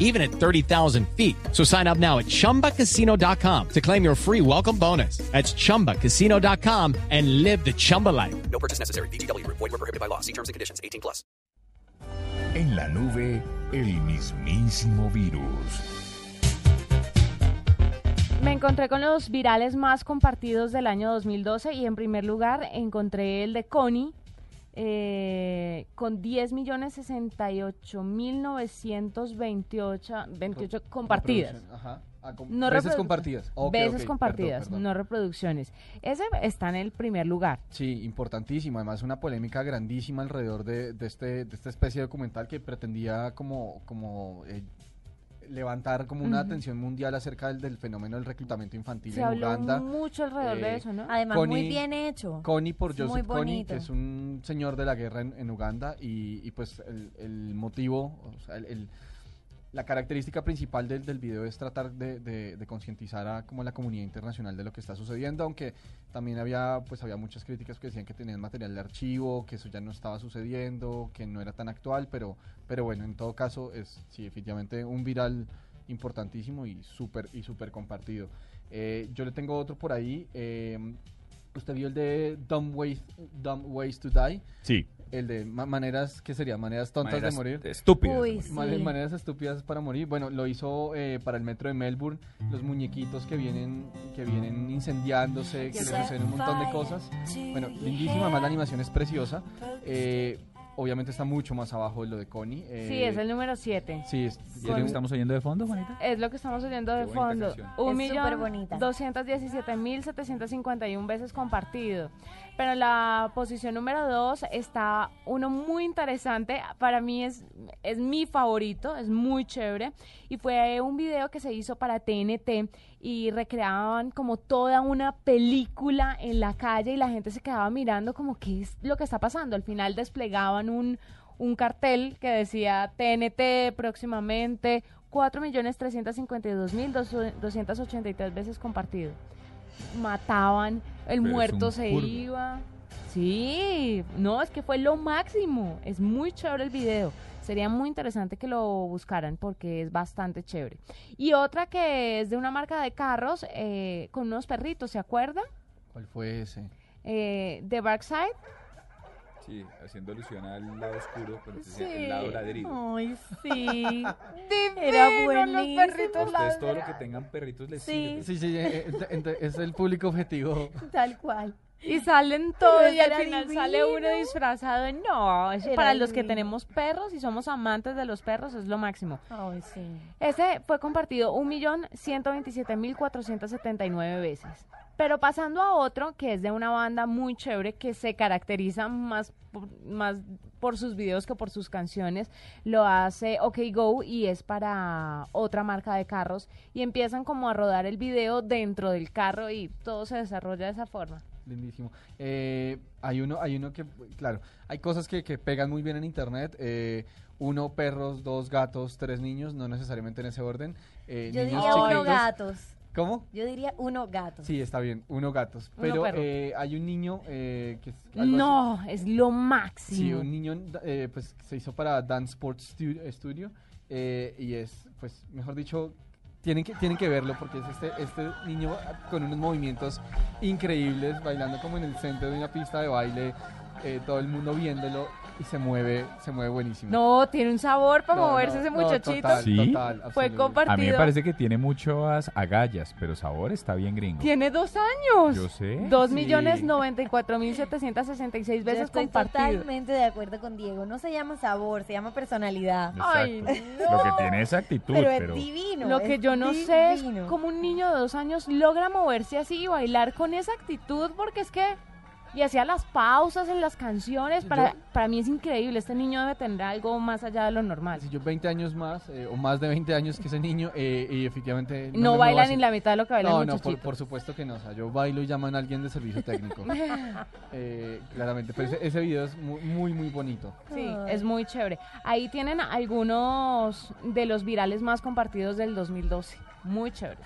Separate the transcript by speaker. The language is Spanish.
Speaker 1: even at 30,000 feet. So sign up now at chumbacasino.com to claim your free welcome bonus. That's chumbacasino.com and live the Chumba life.
Speaker 2: No purchase necessary. BGW. Void were prohibited by law. See terms and conditions. 18 plus.
Speaker 3: En la nube, el mismísimo virus.
Speaker 4: Me encontré con los virales más compartidos del año 2012 y en primer lugar encontré el de Connie eh, con 10 millones 68 mil 928 28 compartidas.
Speaker 5: Ajá. Ah, com-
Speaker 4: No
Speaker 5: veces compartidas. Ok,
Speaker 4: veces compartidas,
Speaker 5: perdón, perdón.
Speaker 4: no reproducciones. Ese está en el primer lugar.
Speaker 5: Sí, importantísimo. Además, una polémica grandísima alrededor de, de este, de esta especie de documental que pretendía como, como eh, levantar como una atención mundial acerca del, del fenómeno del reclutamiento infantil
Speaker 4: Se
Speaker 5: en
Speaker 4: habló
Speaker 5: Uganda.
Speaker 4: mucho alrededor de
Speaker 5: Eh,
Speaker 4: eso, ¿no?
Speaker 6: Además, muy bien hecho.
Speaker 5: Connie por Joseph Connie, que es un señor de la guerra en, en Uganda y, y, pues el, el motivo, o sea, el- el- la característica principal del, del video es tratar de, de- concientizar a como la comunidad internacional de lo que está sucediendo, aunque también había pues había muchas críticas que decían que tenían material de archivo, que eso ya no estaba sucediendo, que no era tan actual, pero pero bueno, en todo caso es sí definitivamente un viral importantísimo y súper y súper compartido. Eh, yo le tengo otro por ahí. eh, ¿Usted vio el de Dumb Ways, Dumb Ways to Die?
Speaker 7: Sí.
Speaker 5: El de ma- maneras, ¿qué sería? Maneras tontas
Speaker 7: Maneras
Speaker 5: de morir.
Speaker 7: estúpidas de
Speaker 6: Uy,
Speaker 7: morir.
Speaker 6: sí.
Speaker 5: Mane- Maneras estúpidas para morir. Bueno, lo hizo eh, para el metro de Melbourne. Los muñequitos que vienen, que vienen incendiándose, que les suceden un montón de cosas. Bueno, lindísima, además la animación es preciosa. Eh, obviamente está mucho más abajo de lo de Connie. eh,
Speaker 4: Sí, es el número 7.
Speaker 5: Sí, es,
Speaker 7: ¿Y es lo que estamos oyendo de fondo, Juanita?
Speaker 4: Es lo que estamos oyendo de
Speaker 7: Qué bonita
Speaker 4: fondo.
Speaker 7: canción.
Speaker 4: Un
Speaker 6: Es
Speaker 4: millón
Speaker 6: superbonita.
Speaker 4: 217.751 veces compartido. Pero la posición número 2 está uno muy interesante. Para mí es, es mi favorito, es muy chévere. Y fue un video que se hizo para TNT y recreaban como toda una película en la calle y la gente se quedaba mirando como qué es lo que está pasando. Al final desplegaban un, un cartel que decía TNT próximamente 4.352.283 veces compartido. Mataban, el
Speaker 7: Pero
Speaker 4: muerto se
Speaker 7: curvo.
Speaker 4: iba. Sí, no, es que fue lo máximo. Es muy chévere el video. Sería muy interesante que lo buscaran porque es bastante chévere. Y otra que es de una marca de carros eh, con unos perritos, ¿se acuerda?
Speaker 5: ¿Cuál fue ese?
Speaker 4: Eh, The Dark Side.
Speaker 7: Sí, haciendo alusión al lado oscuro, pero
Speaker 4: Sí.
Speaker 7: el lado ladrido.
Speaker 6: Ay, sí.
Speaker 4: Era
Speaker 6: buenísimo.
Speaker 7: A ustedes todo lo que tengan perritos les
Speaker 6: Sí.
Speaker 7: sirve.
Speaker 5: Sí, sí, eh, eh, es el público objetivo.
Speaker 6: Tal cual.
Speaker 4: Y salen todos y al final
Speaker 6: divino.
Speaker 4: sale uno disfrazado. No, eso para los que tenemos perros y somos amantes de los perros es lo máximo.
Speaker 6: Ay, sí.
Speaker 4: Ese fue compartido 1.127.479 veces. Pero pasando a otro que es de una banda muy chévere que se caracteriza más por, más por sus videos que por sus canciones, lo hace OK Go y es para otra marca de carros y empiezan como a rodar el video dentro del carro y todo se desarrolla de esa forma.
Speaker 5: Lindísimo. Eh, hay uno, hay uno que, claro, hay cosas que, que pegan muy bien en internet. eh, uno, perros, dos, gatos, tres niños, no necesariamente en ese orden. eh,
Speaker 6: Yo
Speaker 5: niños
Speaker 6: diría uno gatos.
Speaker 5: ¿Cómo?
Speaker 6: Yo diría uno gatos.
Speaker 5: Sí, está bien, uno gatos.
Speaker 4: Uno
Speaker 5: Pero eh, hay un niño eh, que es algo así-
Speaker 4: No, es lo
Speaker 5: Sí,
Speaker 4: máximo.
Speaker 5: un niño eh, pues se hizo para Dance Sports Stu- Studio y es, pues, mejor dicho, tienen que, tienen que verlo porque es este, este niño con unos movimientos increíbles, bailando como en el centro de una pista de baile, eh, todo el mundo viéndolo y se mueve, se mueve buenísimo.
Speaker 4: No, tiene un sabor para
Speaker 5: No,
Speaker 4: moverse
Speaker 5: no,
Speaker 4: ese
Speaker 5: no,
Speaker 4: muchachito.
Speaker 5: total,
Speaker 7: Sí.
Speaker 5: total,
Speaker 4: Fue compartido.
Speaker 7: A mí me parece que tiene muchas agallas, pero sabor está bien gringo.
Speaker 4: Tiene dos años.
Speaker 7: Yo sé.
Speaker 4: Dos
Speaker 5: Sí.
Speaker 4: millones noventa y cuatro mil setecientos sesenta y seis
Speaker 6: Yo
Speaker 4: veces
Speaker 6: estoy
Speaker 4: compartido.
Speaker 6: totalmente de acuerdo con Diego. No se llama sabor, se llama personalidad.
Speaker 7: Exacto.
Speaker 4: Ay,
Speaker 7: Lo que tiene es actitud,
Speaker 6: Pero
Speaker 7: pero,
Speaker 6: es divino.
Speaker 4: Lo que yo no sé es cómo un niño de dos años logra moverse así y bailar con esa actitud, porque es que Y hacía las pausas en las canciones. Para,
Speaker 5: Yo-
Speaker 4: para mí es increíble. Este niño debe tener algo más allá de lo normal.
Speaker 5: Si yo 20 años más, eh, o más de 20 años que ese niño, eh, y efectivamente...
Speaker 4: No, baila ni la mitad de lo que baila
Speaker 5: No, no, por, supuesto que no. O sea, yo bailo y llaman a alguien de servicio técnico. Eh, claramente, pero ese, ese video es muy, muy, muy bonito.
Speaker 4: Sí,
Speaker 6: Ay.
Speaker 4: es muy chévere. Ahí tienen algunos de los virales más compartidos del 2012. Muy chévere.